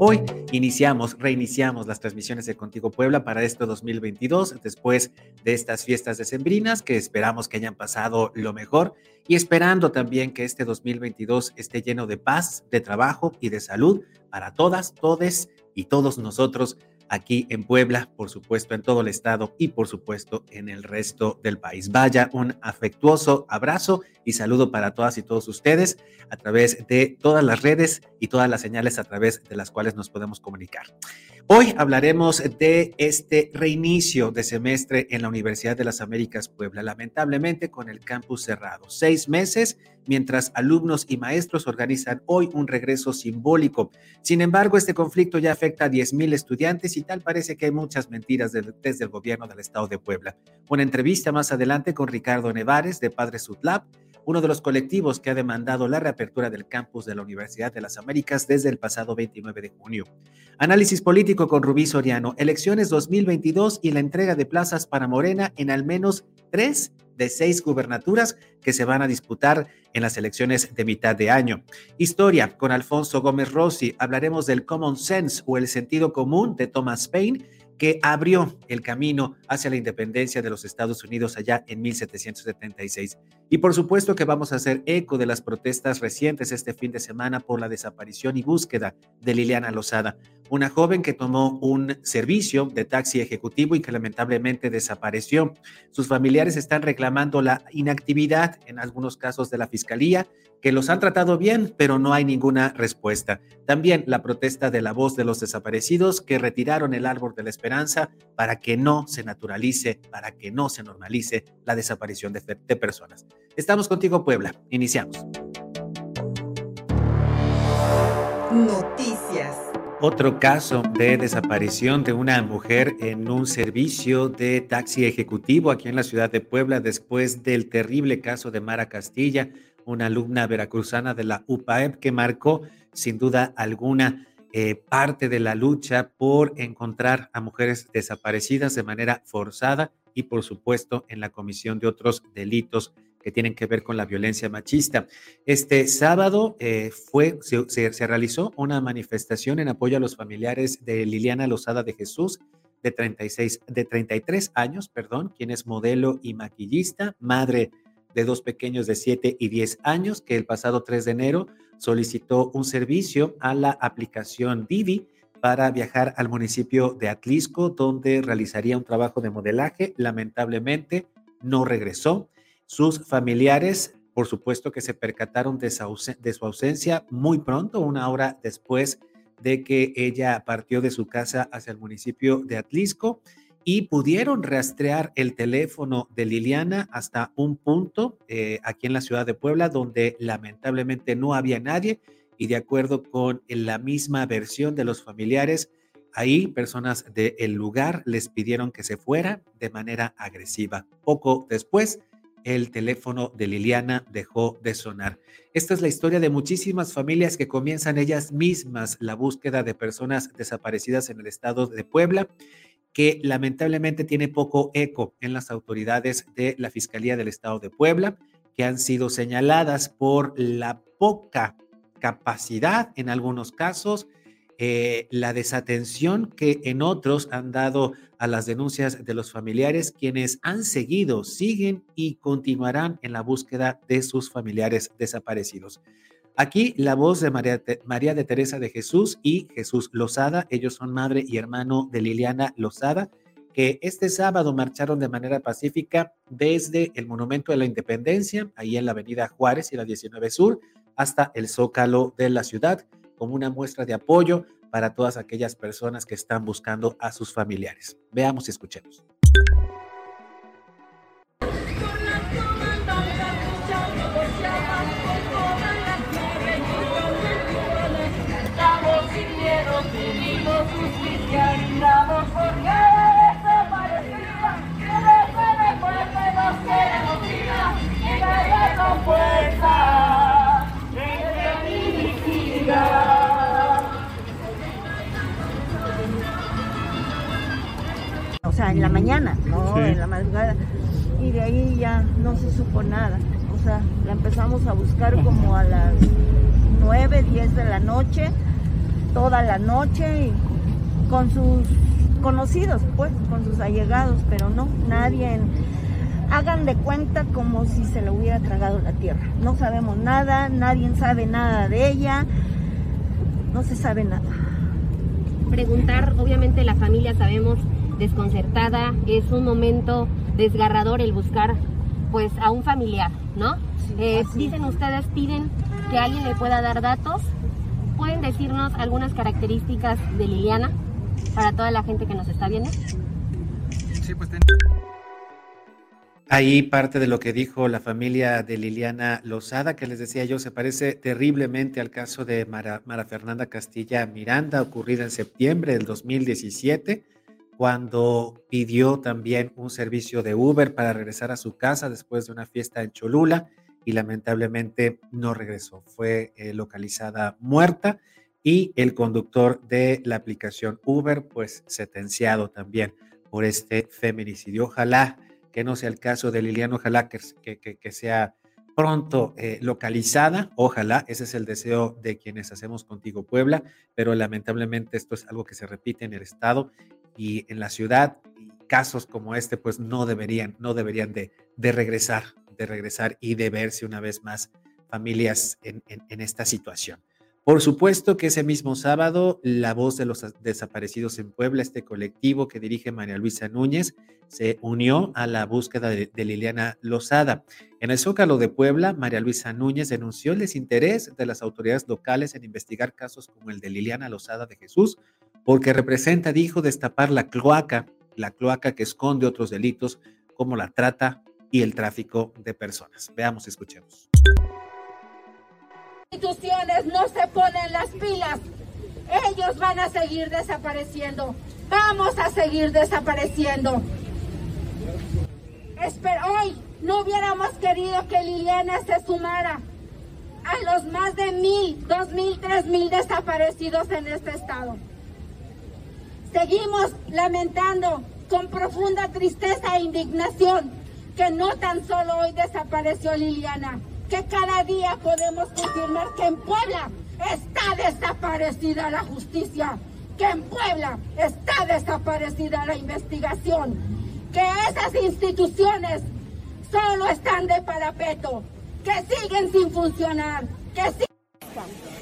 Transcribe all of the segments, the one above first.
Hoy iniciamos, reiniciamos las transmisiones de Contigo Puebla para este 2022, después de estas fiestas decembrinas que esperamos que hayan pasado lo mejor y esperando también que este 2022 esté lleno de paz, de trabajo y de salud para todas, todes y todos nosotros aquí en Puebla, por supuesto en todo el estado y por supuesto en el resto del país. Vaya un afectuoso abrazo y saludo para todas y todos ustedes a través de todas las redes y todas las señales a través de las cuales nos podemos comunicar. Hoy hablaremos de este reinicio de semestre en la Universidad de las Américas Puebla, lamentablemente con el campus cerrado. Seis meses mientras alumnos y maestros organizan hoy un regreso simbólico. Sin embargo, este conflicto ya afecta a 10.000 estudiantes y tal parece que hay muchas mentiras desde el gobierno del estado de Puebla. Una entrevista más adelante con Ricardo Nevares de Padre Sutlab uno de los colectivos que ha demandado la reapertura del campus de la Universidad de las Américas desde el pasado 29 de junio. Análisis político con Rubí Soriano, elecciones 2022 y la entrega de plazas para Morena en al menos tres de seis gubernaturas que se van a disputar en las elecciones de mitad de año. Historia con Alfonso Gómez Rossi. Hablaremos del common sense o el sentido común de Thomas Paine que abrió el camino hacia la independencia de los Estados Unidos allá en 1776. Y por supuesto que vamos a hacer eco de las protestas recientes este fin de semana por la desaparición y búsqueda de Liliana Lozada, una joven que tomó un servicio de taxi ejecutivo y que lamentablemente desapareció. Sus familiares están reclamando la inactividad en algunos casos de la fiscalía que los han tratado bien, pero no hay ninguna respuesta. También la protesta de la voz de los desaparecidos que retiraron el árbol de la esperanza para que no se naturalice, para que no se normalice la desaparición de, de personas. Estamos contigo, Puebla. Iniciamos. Noticias. Otro caso de desaparición de una mujer en un servicio de taxi ejecutivo aquí en la ciudad de Puebla después del terrible caso de Mara Castilla, una alumna veracruzana de la UPAEP que marcó sin duda alguna eh, parte de la lucha por encontrar a mujeres desaparecidas de manera forzada y por supuesto en la comisión de otros delitos que tienen que ver con la violencia machista. Este sábado eh, fue, se, realizó una manifestación en apoyo a los familiares de Liliana Lozada de Jesús, de 36, de 33 años, perdón, quien es modelo y maquillista, madre de dos pequeños de 7 y 10 años que el pasado 3 de enero solicitó un servicio a la aplicación Divi para viajar al municipio de Atlisco, donde realizaría un trabajo de modelaje. Lamentablemente no regresó. Sus familiares, por supuesto que se percataron de su ausencia muy pronto, una hora después de que ella partió de su casa hacia el municipio de Atlisco y pudieron rastrear el teléfono de Liliana hasta un punto eh, aquí en la ciudad de Puebla donde lamentablemente no había nadie y de acuerdo con la misma versión de los familiares, ahí personas del lugar les pidieron que se fuera de manera agresiva. Poco después, el teléfono de Liliana dejó de sonar. Esta es la historia de muchísimas familias que comienzan ellas mismas la búsqueda de personas desaparecidas en el estado de Puebla que lamentablemente tiene poco eco en las autoridades de la Fiscalía del Estado de Puebla, que han sido señaladas por la poca capacidad en algunos casos, eh, la desatención que en otros han dado a las denuncias de los familiares, quienes han seguido, siguen y continuarán en la búsqueda de sus familiares desaparecidos. Aquí la voz de María, María, de Teresa de Jesús y Jesús Lozada. Ellos son madre y hermano de Liliana Lozada, que este sábado marcharon de manera pacífica desde el Monumento de la Independencia, ahí en la Avenida Juárez y la 19 Sur, hasta el Zócalo de la ciudad, como una muestra de apoyo para todas aquellas personas que están buscando a sus familiares. Veamos y escuchemos. Mañana, no en la madrugada. Y de ahí ya no se supo nada. O sea, la empezamos a buscar como a las 9, 10 de la noche, toda la noche, y con sus conocidos, pues, con sus allegados, pero no, nadie. hagan de cuenta como si se lo hubiera tragado la tierra. No sabemos nada, nadie sabe nada de ella, no se sabe nada. Preguntar, obviamente la familia sabemos desconcertada, es un momento desgarrador el buscar pues a un familiar, ¿no? Eh, dicen ustedes, piden que alguien le pueda dar datos. ¿Pueden decirnos algunas características de Liliana para toda la gente que nos está viendo? Sí, pues Ahí parte de lo que dijo la familia de Liliana Lozada, que les decía yo, se parece terriblemente al caso de Mara, Mara Fernanda Castilla Miranda, ocurrida en septiembre del 2017 cuando pidió también un servicio de Uber para regresar a su casa después de una fiesta en Cholula y lamentablemente no regresó. Fue eh, localizada muerta y el conductor de la aplicación Uber, pues sentenciado también por este feminicidio. Ojalá que no sea el caso de Liliana, ojalá que, que, sea pronto eh, localizada, ojalá, ese es el deseo de quienes hacemos contigo Puebla, pero lamentablemente esto es algo que se repite en el Estado y en la ciudad casos como este pues no deberían, no deberían de, de regresar, de regresar y de verse una vez más familias en, en, esta situación. Por supuesto que ese mismo sábado, la voz de los desaparecidos en Puebla, este colectivo que dirige María Luisa Núñez, se unió a la búsqueda de, de, Liliana Lozada. En el Zócalo de Puebla, María Luisa Núñez denunció el desinterés de las autoridades locales en investigar casos como el de Liliana Lozada de Jesús, porque representa, dijo, destapar la cloaca, la cloaca que esconde otros delitos como la trata y el tráfico de personas. Veamos, escuchemos. Instituciones no se ponen las pilas. Ellos van a seguir desapareciendo. Vamos a seguir desapareciendo. Hoy no hubiéramos querido que Liliana se sumara a los más de mil, dos mil, tres mil desaparecidos en este estado. Seguimos lamentando con profunda tristeza e indignación que no tan solo hoy desapareció Liliana, que cada día podemos confirmar que en Puebla está desaparecida la justicia, que en Puebla está desaparecida la investigación, que esas instituciones solo están de parapeto, que siguen sin funcionar, que siguen...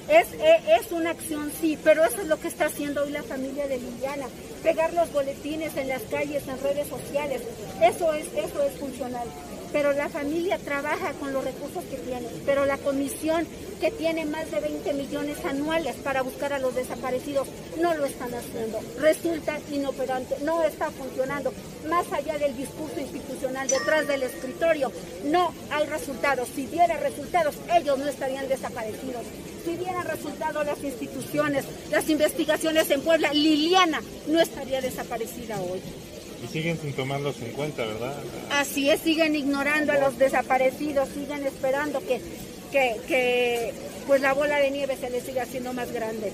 Es, es, una acción, sí, pero eso es lo que está haciendo hoy la familia de Liliana. Pegar los boletines en las calles, en redes sociales. Eso es, eso es funcional pero la familia trabaja con los recursos que tiene, pero la comisión que tiene más de 20 millones anuales para buscar a los desaparecidos no lo están haciendo. Resulta inoperante, no está funcionando. Más allá del discurso institucional detrás del escritorio, no hay resultados. Si diera resultados, ellos no estarían desaparecidos. Si dieran resultados las instituciones, las investigaciones en Puebla, Liliana no estaría desaparecida hoy. Y siguen sin tomarlos en cuenta, ¿verdad? Así es, siguen ignorando a los desaparecidos, siguen esperando que, que, pues la bola de nieve se les siga haciendo más grande.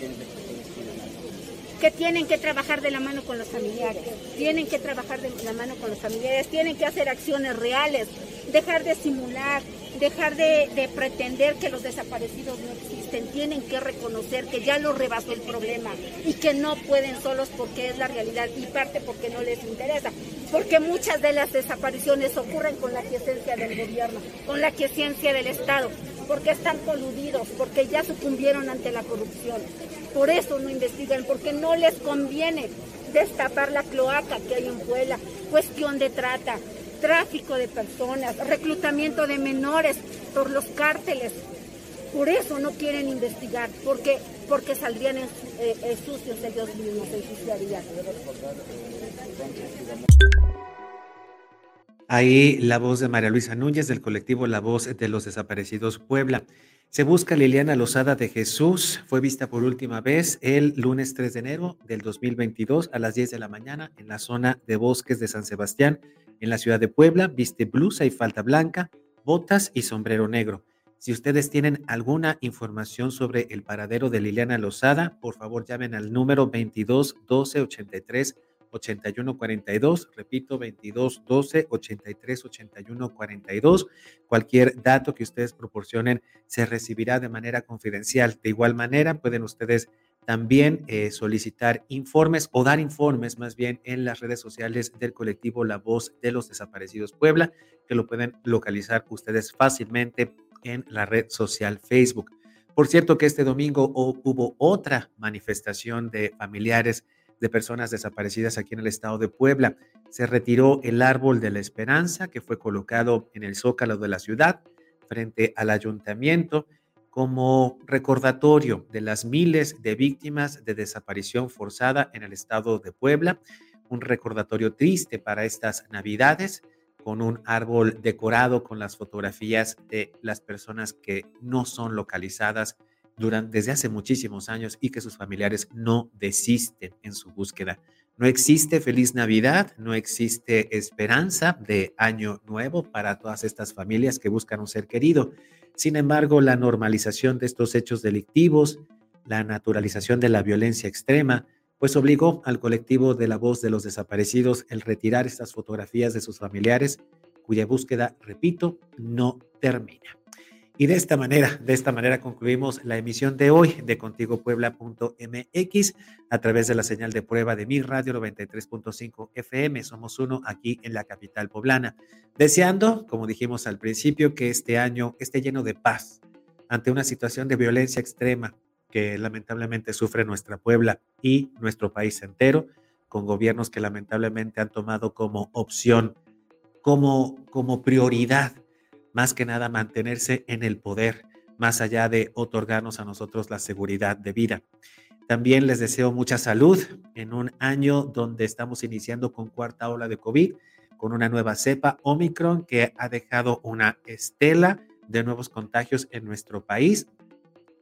que tienen que trabajar de la mano con los familiares, tienen que trabajar de la mano con los familiares, tienen que hacer acciones reales, dejar de simular, dejar de, pretender que los desaparecidos no existen, tienen que reconocer que ya lo rebasó el problema y que no pueden solos porque es la realidad y parte porque no les interesa, porque muchas de las desapariciones ocurren con la quiesencia del gobierno, con la quiesencia del Estado, porque están coludidos, porque ya sucumbieron ante la corrupción. Por eso no investigan, porque no les conviene destapar la cloaca que hay en Puebla, cuestión de trata, tráfico de personas, reclutamiento de menores por los cárteles. Por eso no quieren investigar, porque, porque saldrían eh, eh, sucios ellos mismos, ensuciarían. Ahí la voz de María Luisa Núñez del colectivo La Voz de los Desaparecidos Puebla. Se busca Liliana Lozada de Jesús. Fue vista por última vez el lunes 3 de enero del 2022 a las 10 de la mañana en la zona de bosques de San Sebastián, en la ciudad de Puebla. Viste blusa y falda blanca, botas y sombrero negro. Si ustedes tienen alguna información sobre el paradero de Liliana Lozada, por favor llamen al número 22 12 83 81 42. Repito, 22 12 83 81 42. Cualquier dato que ustedes proporcionen se recibirá de manera confidencial. De igual manera, pueden ustedes también eh, solicitar informes o dar informes más bien en las redes sociales del colectivo La Voz de los Desaparecidos Puebla, que lo pueden localizar ustedes fácilmente en la red social Facebook. Por cierto que este domingo hubo otra manifestación de familiares de personas desaparecidas aquí en el estado de Puebla. Se retiró el árbol de la esperanza que fue colocado en el zócalo de la ciudad frente al ayuntamiento como recordatorio de las miles de víctimas de desaparición forzada en el estado de Puebla, un recordatorio triste para estas navidades, con un árbol decorado con las fotografías de las personas que no son localizadas durante, desde hace muchísimos años y que sus familiares no desisten en su búsqueda. No existe feliz Navidad, no existe esperanza de año nuevo para todas estas familias que buscan un ser querido. Sin embargo, la normalización de estos hechos delictivos, la naturalización de la violencia extrema, pues obligó al colectivo de la voz de los desaparecidos el retirar estas fotografías de sus familiares, cuya búsqueda, repito, no termina. Y de esta manera, de esta manera concluimos la emisión de hoy de contigopuebla.mx a través de la señal de prueba de mi radio 93.5 FM. Somos uno aquí en la capital poblana. Deseando, como dijimos al principio, que este año esté lleno de paz ante una situación de violencia extrema que lamentablemente sufre nuestra Puebla y nuestro país entero, con gobiernos que lamentablemente han tomado como opción, como, como prioridad más que nada mantenerse en el poder, más allá de otorgarnos a nosotros la seguridad de vida. También les deseo mucha salud en un año donde estamos iniciando con cuarta ola de COVID, con una nueva cepa Omicron que ha dejado una estela de nuevos contagios en nuestro país,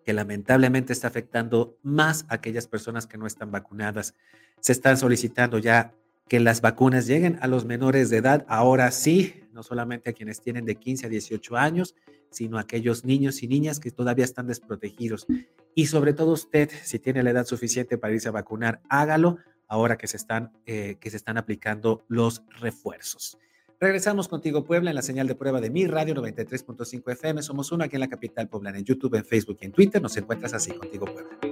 que lamentablemente está afectando más a aquellas personas que no están vacunadas. Se están solicitando ya que las vacunas lleguen a los menores de edad, ahora sí, no solamente a quienes tienen de 15 a 18 años, sino a aquellos niños y niñas que todavía están desprotegidos. Y sobre todo usted, si tiene la edad suficiente para irse a vacunar, hágalo ahora que se están, eh, que se están aplicando los refuerzos. Regresamos contigo, Puebla, en la señal de prueba de mi radio 93.5 FM. Somos uno aquí en la capital poblana, en YouTube, en Facebook y en Twitter. Nos encuentras así, contigo, Puebla.